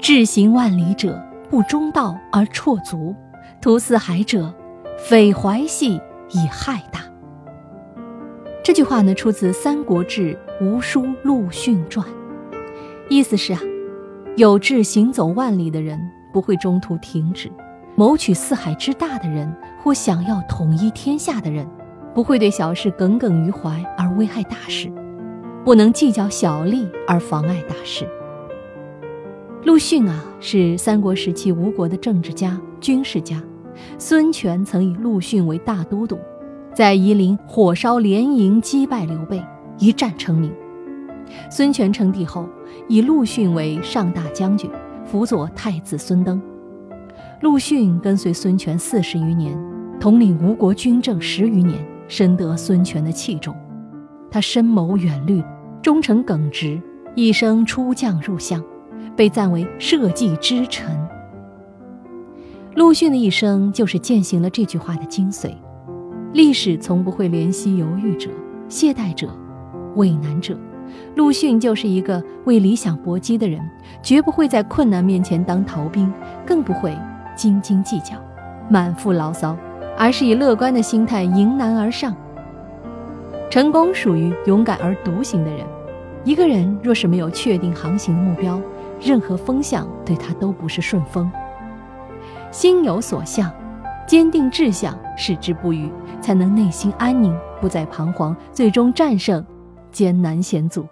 志行万里者，不中道而辍足；图四海者，匪怀系以害大。这句话呢，出自《三国志·吴书·陆逊传》，意思是啊，有志行走万里的人不会中途停止；谋取四海之大的人，或想要统一天下的人，不会对小事耿耿于怀而危害大事，不能计较小利而妨碍大事。陆逊啊，是三国时期吴国的政治家、军事家，孙权曾以陆逊为大都督。在夷陵火烧连营，击败刘备，一战成名。孙权称帝后，以陆逊为上大将军，辅佐太子孙登。陆逊跟随孙权四十余年，统领吴国军政十余年，深得孙权的器重。他深谋远虑，忠诚耿直，一生出将入相，被赞为社稷之臣。陆逊的一生就是践行了这句话的精髓。历史从不会怜惜犹豫者、懈怠者、畏难者。陆逊就是一个为理想搏击的人，绝不会在困难面前当逃兵，更不会斤斤计较、满腹牢骚，而是以乐观的心态迎难而上。成功属于勇敢而独行的人。一个人若是没有确定航行目标，任何风向对他都不是顺风。心有所向。坚定志向，矢志不渝，才能内心安宁，不再彷徨，最终战胜艰难险阻。